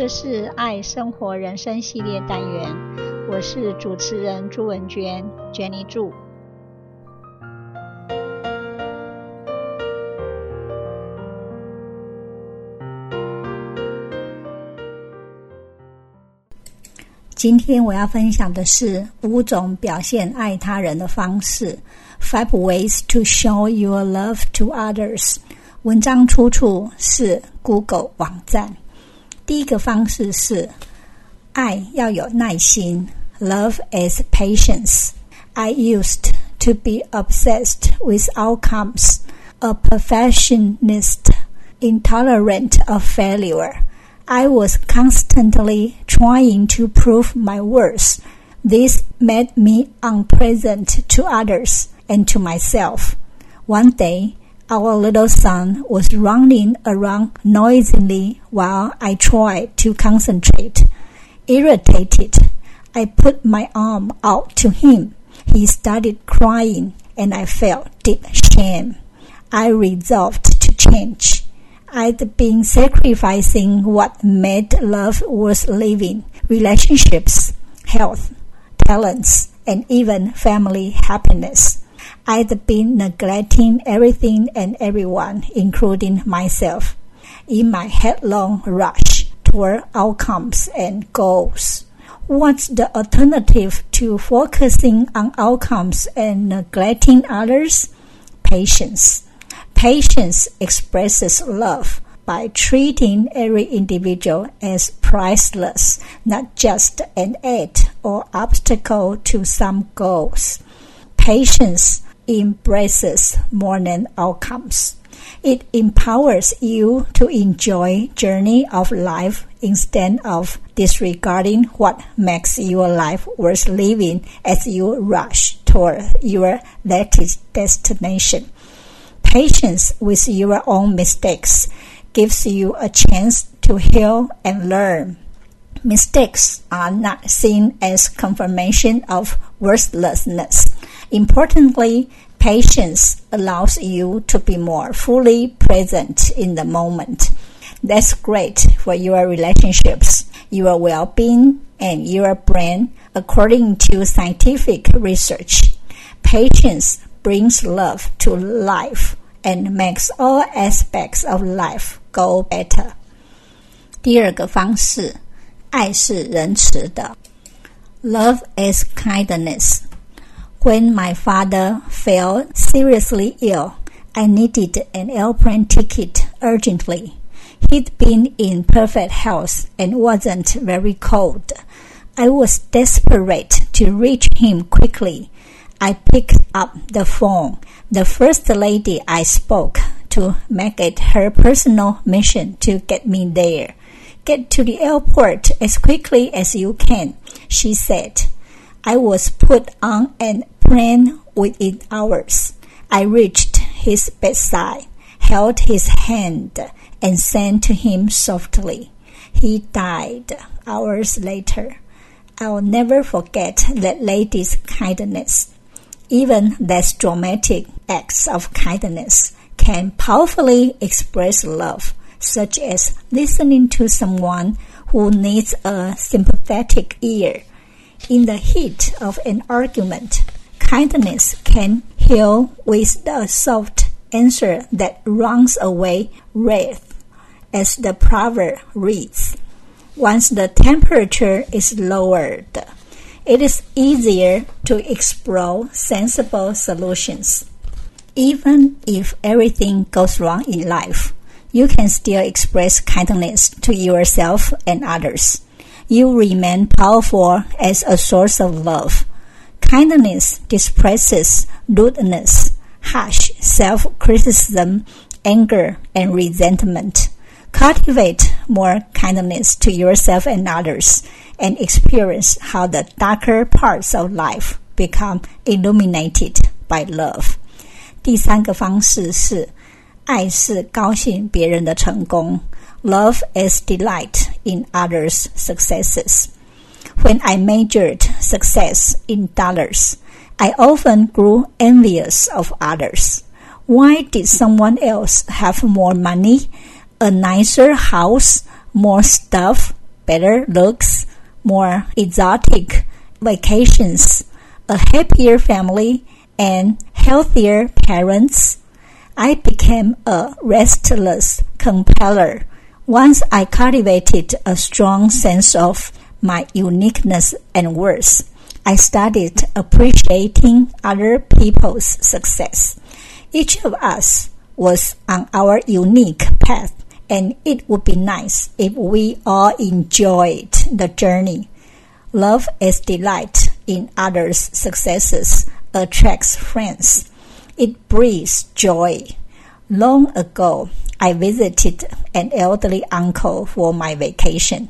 这是爱生活人生系列单元，我是主持人朱文娟，Jenny 祝。今天我要分享的是五种表现爱他人的方式，Five ways to show your love to others。文章出处是 Google 网站。第一个方式是爱要有耐心，Love is patience。I used to be obsessed with outcomes, a perfectionist, intolerant of failure. I was constantly trying to prove my worth. This made me unpleasant to others and to myself. One day, our little son was running around noisily while I tried to concentrate. Irritated, I put my arm out to him. He started crying and I felt deep shame. I resolved to change. I'd been sacrificing what made love worth living relationships, health, talents, and even family happiness. I'd been neglecting everything and everyone, including myself, in my headlong rush toward outcomes and goals. What's the alternative to focusing on outcomes and neglecting others? Patience. Patience expresses love by treating every individual as priceless, not just an aid or obstacle to some goals. Patience embraces more than outcomes. It empowers you to enjoy journey of life instead of disregarding what makes your life worth living as you rush toward your latest destination. Patience with your own mistakes gives you a chance to heal and learn. Mistakes are not seen as confirmation of worthlessness. Importantly, patience allows you to be more fully present in the moment. That's great for your relationships, your well-being, and your brain according to scientific research. Patience brings love to life and makes all aspects of life go better. 第二个方式，爱是仁慈的。Love is kindness. When my father fell seriously ill, I needed an airplane ticket urgently. He'd been in perfect health and wasn't very cold. I was desperate to reach him quickly. I picked up the phone. The first lady I spoke to make it her personal mission to get me there. Get to the airport as quickly as you can, she said. I was put on an plane within hours. I reached his bedside, held his hand, and sang to him softly. He died hours later. I'll never forget that lady's kindness. Even less dramatic acts of kindness can powerfully express love, such as listening to someone who needs a sympathetic ear. In the heat of an argument, kindness can heal with the soft answer that runs away wrath, as the proverb reads. Once the temperature is lowered, it is easier to explore sensible solutions. Even if everything goes wrong in life, you can still express kindness to yourself and others You remain powerful as a source of love. Kindness displaces rudeness, harsh self-criticism, anger, and resentment. Cultivate more kindness to yourself and others and experience how the darker parts of life become illuminated by love. 第三个方式是，爱是高兴别人的成功。Love is delight in others' successes. When I measured success in dollars, I often grew envious of others. Why did someone else have more money, a nicer house, more stuff, better looks, more exotic vacations, a happier family, and healthier parents. I became a restless compeller. Once I cultivated a strong sense of my uniqueness and worth, I started appreciating other people's success. Each of us was on our unique path, and it would be nice if we all enjoyed the journey. Love is delight in others' successes attracts friends. It breeds joy. Long ago, I visited an elderly uncle for my vacation.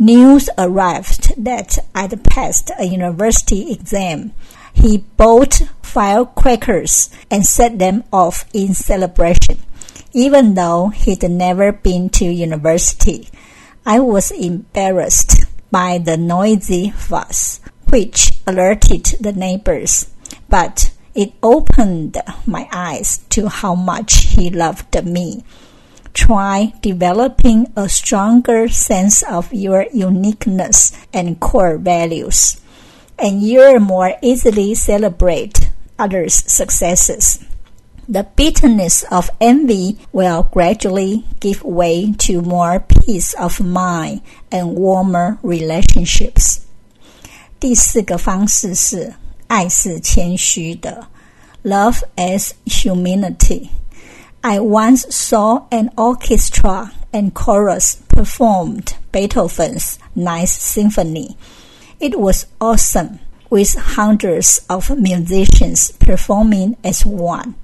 News arrived that I'd passed a university exam. He bought firecrackers and set them off in celebration, even though he'd never been to university. I was embarrassed by the noisy fuss, which alerted the neighbors but it opened my eyes to how much he loved me. Try developing a stronger sense of your uniqueness and core values, and you'll more easily celebrate others' successes. The bitterness of envy will gradually give way to more peace of mind and warmer relationships. 第四个方式是 爱是谦虚的，Love is humility. I once saw an orchestra and chorus performed Beethoven's Ninth Symphony. It was awesome, with hundreds of musicians performing as one.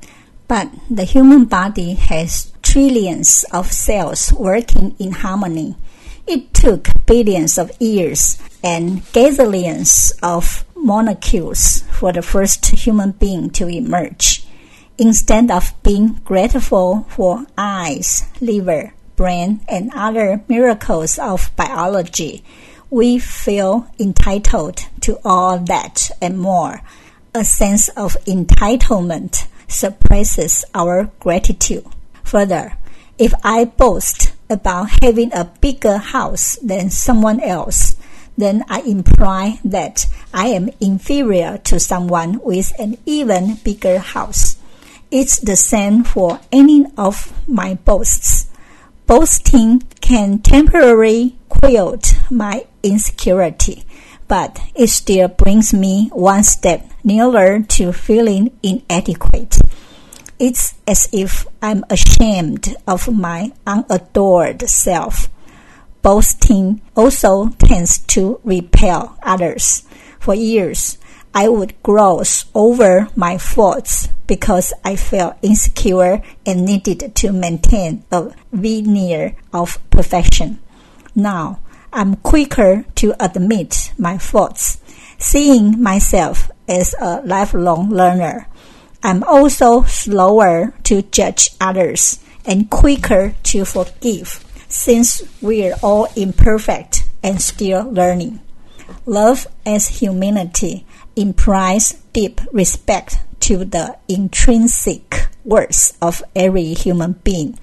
But the human body has trillions of cells working in harmony. It took billions of years and gazillions of molecules for the first human being to emerge. Instead of being grateful for eyes, liver, brain, and other miracles of biology, we feel entitled to all that and more. A sense of entitlement suppresses our gratitude. Further, if I boast about having a bigger house than someone else, then I imply that I am inferior to someone with an even bigger house. It's the same for any of my boasts. Boasting can temporarily quell my insecurity, but it still brings me one step nearer to feeling inadequate. It's as if I'm ashamed of my unadored self boasting also tends to repel others. For years, I would gloss over my faults because I felt insecure and needed to maintain a veneer of perfection. Now, I'm quicker to admit my faults, seeing myself as a lifelong learner. I'm also slower to judge others and quicker to forgive since we're all imperfect and still learning. Love as humanity implies deep respect to the intrinsic worth of every human being,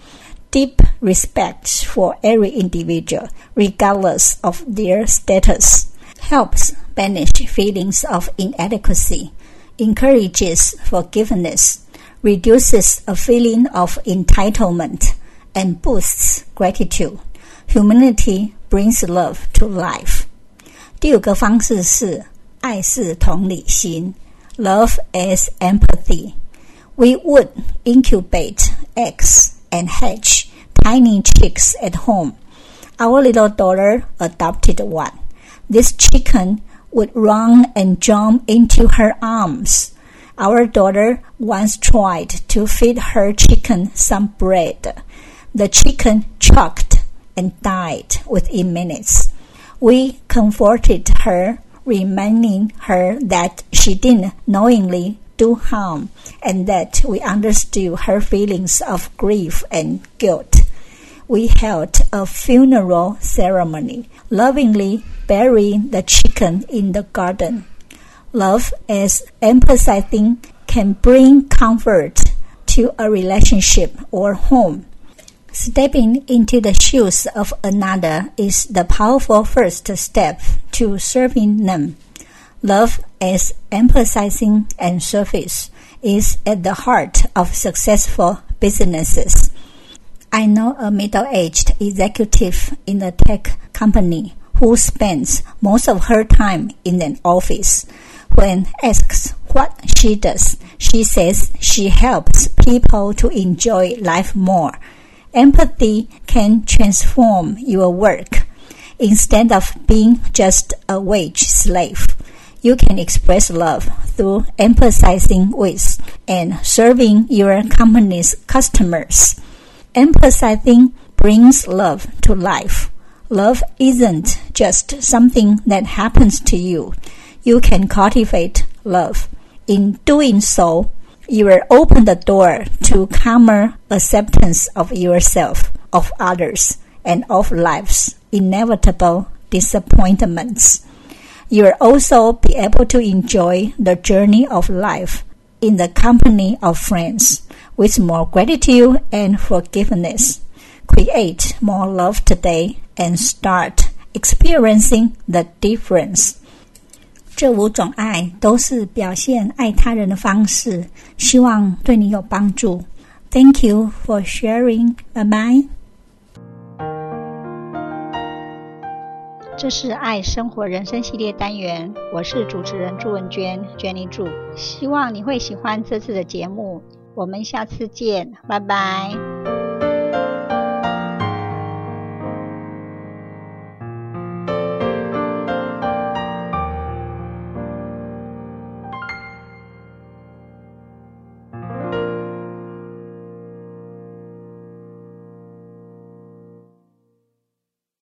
deep respect for every individual, regardless of their status, helps banish feelings of inadequacy, encourages forgiveness, reduces a feeling of entitlement, and boosts gratitude. Humility brings love to life. 第五个方式是爱是同理心，Love is empathy. We would incubate eggs and hatch tiny chicks at home. Our little daughter adopted one. This chicken would run and jump into her arms. Our daughter once tried to feed her chicken some bread. The chicken choked and died within minutes. We comforted her, reminding her that she didn't knowingly do harm and that we understood her feelings of grief and guilt. We held a funeral ceremony, lovingly burying the chicken in the garden. Love as empathizing can bring comfort to a relationship or home Stepping into the shoes of another is the powerful first step to serving them. Love as emphasizing and service is at the heart of successful businesses. I know a middle-aged executive in a tech company who spends most of her time in an office. When asked what she does, she says she helps people to enjoy life more. Empathy can transform your work. Instead of being just a wage slave, you can express love through empathizing with and serving your company's customers. Empathizing brings love to life. Love isn't just something that happens to you. You can cultivate love. In doing so, you will open the door to calmer acceptance of yourself, of others, and of life's inevitable disappointments. You will also be able to enjoy the journey of life in the company of friends with more gratitude and forgiveness. Create more love today and start experiencing the difference. 这五种爱都是表现爱他人的方式，希望对你有帮助。Thank you for sharing. Bye bye. 这是爱生活人生系列单元，我是主持人朱文娟，Jenny 祝，希望你会喜欢这次的节目。我们下次见，拜拜。